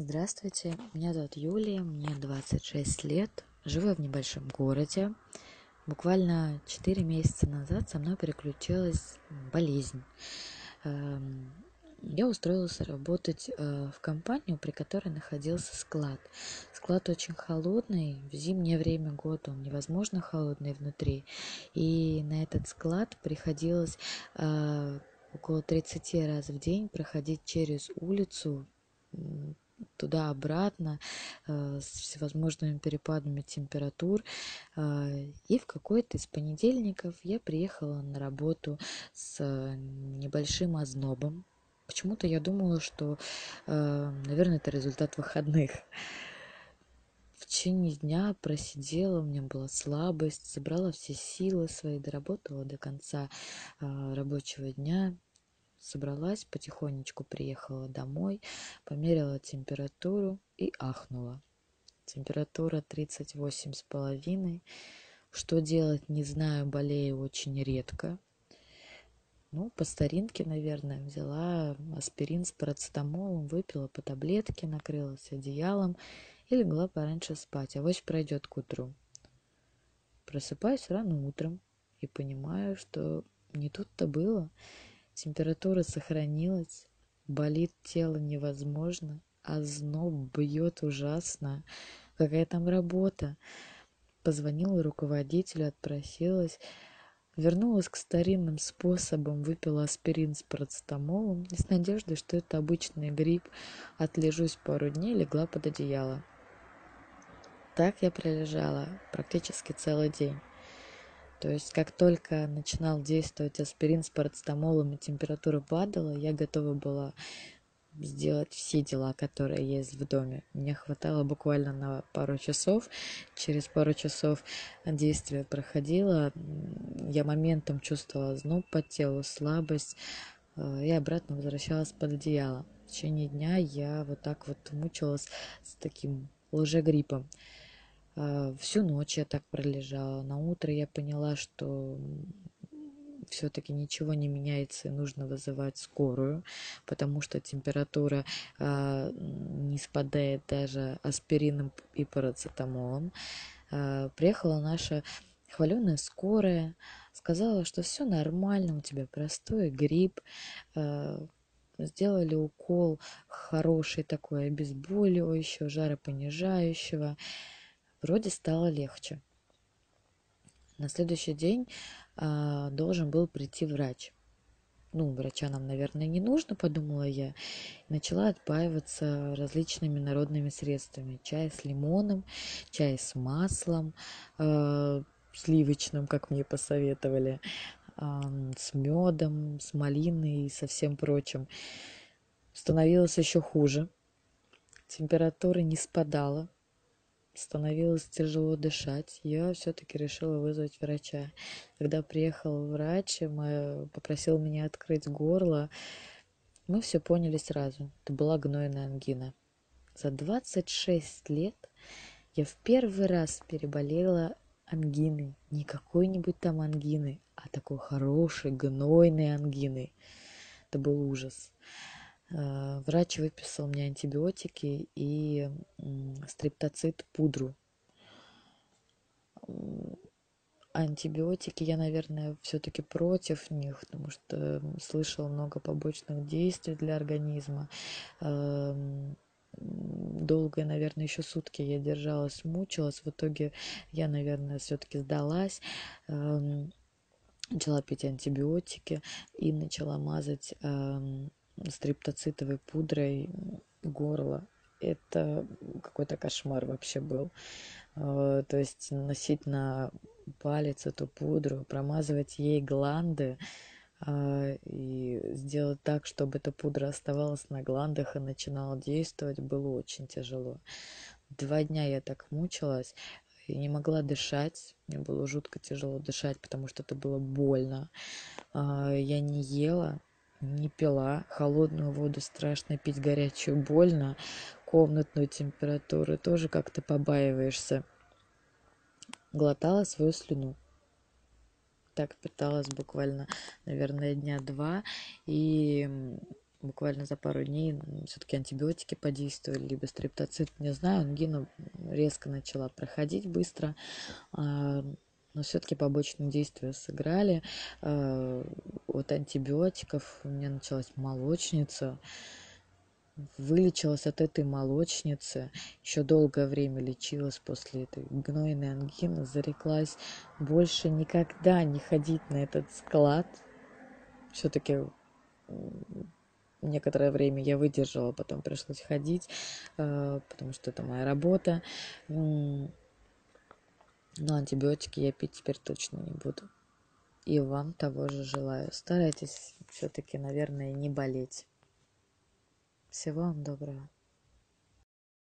Здравствуйте, меня зовут Юлия, мне 26 лет, живу я в небольшом городе. Буквально 4 месяца назад со мной переключилась болезнь. Эм, Я устроилась работать э, в компанию, при которой находился склад. Склад очень холодный, в зимнее время года он невозможно холодный внутри. И на этот склад приходилось э, около 30 раз в день проходить через улицу туда-обратно э, с всевозможными перепадами температур. Э, И в какой-то из понедельников я приехала на работу с э, небольшим ознобом. Почему-то я думала, что, наверное, это результат выходных. В течение дня просидела, у меня была слабость, собрала все силы свои, доработала до конца рабочего дня, собралась, потихонечку приехала домой, померила температуру и ахнула. Температура тридцать восемь с половиной. Что делать, не знаю, болею очень редко. Ну, по старинке, наверное, взяла аспирин с парацетамолом, выпила по таблетке, накрылась одеялом и легла пораньше спать. Авось пройдет к утру. Просыпаюсь рано утром и понимаю, что не тут-то было. Температура сохранилась, болит тело невозможно, а зноб бьет ужасно. Какая там работа? Позвонила руководителю, отпросилась, вернулась к старинным способам, выпила аспирин с парацетамолом с надеждой, что это обычный грипп, отлежусь пару дней, легла под одеяло. Так я пролежала практически целый день. То есть, как только начинал действовать аспирин с парацетамолом и температура падала, я готова была сделать все дела, которые есть в доме. Мне хватало буквально на пару часов. Через пару часов действие проходило. Я моментом чувствовала зноб по телу, слабость э, и обратно возвращалась под одеяло. В течение дня я вот так вот мучилась с таким лжегриппом. А, Всю ночь я так пролежала. На утро я поняла, что все-таки ничего не меняется и нужно вызывать скорую, потому что температура а, не спадает даже аспирином и парацетамолом. А, приехала наша хваленая скорая, сказала, что все нормально, у тебя простой грипп. А, сделали укол хороший такой, обезболивающего, жаропонижающего. Вроде стало легче. На следующий день а, должен был прийти врач. Ну, врача нам, наверное, не нужно, подумала я. Начала отпаиваться различными народными средствами. Чай с лимоном, чай с маслом, э, сливочным, как мне посоветовали, а, с медом, с малиной и со всем прочим. Становилось еще хуже. Температура не спадала становилось тяжело дышать, я все-таки решила вызвать врача. Когда приехал врач, попросил меня открыть горло, мы все поняли сразу. Это была гнойная ангина. За 26 лет я в первый раз переболела ангиной. Не какой-нибудь там ангины, а такой хорошей гнойной ангиной. Это был ужас. Врач выписал мне антибиотики и стриптоцит пудру. Антибиотики я, наверное, все-таки против них, потому что слышала много побочных действий для организма. Эм, долго, наверное, еще сутки я держалась, мучилась. В итоге я, наверное, все-таки сдалась эм, начала пить антибиотики и начала мазать эм, стриптоцитовой пудрой горло. Это какой-то кошмар вообще был. А, то есть носить на палец эту пудру, промазывать ей гланды а, и сделать так, чтобы эта пудра оставалась на гландах и начинала действовать, было очень тяжело. Два дня я так мучилась и не могла дышать. Мне было жутко тяжело дышать, потому что это было больно. Я не ела, не пила холодную воду страшно пить горячую больно комнатную температуру тоже как-то побаиваешься. Глотала свою слюну. Так питалась буквально наверное дня два. И буквально за пару дней все-таки антибиотики подействовали, либо стрептоцит, не знаю, ангина резко начала проходить быстро, а, но все-таки побочные действия сыграли. А, от антибиотиков у меня началась молочница, вылечилась от этой молочницы, еще долгое время лечилась после этой гнойной ангины, зареклась больше никогда не ходить на этот склад. Все-таки некоторое время я выдержала, потом пришлось ходить, э, потому что это моя работа. Но антибиотики я пить теперь точно не буду. И вам того же желаю. Старайтесь все-таки, наверное, не болеть. Всего вам доброго.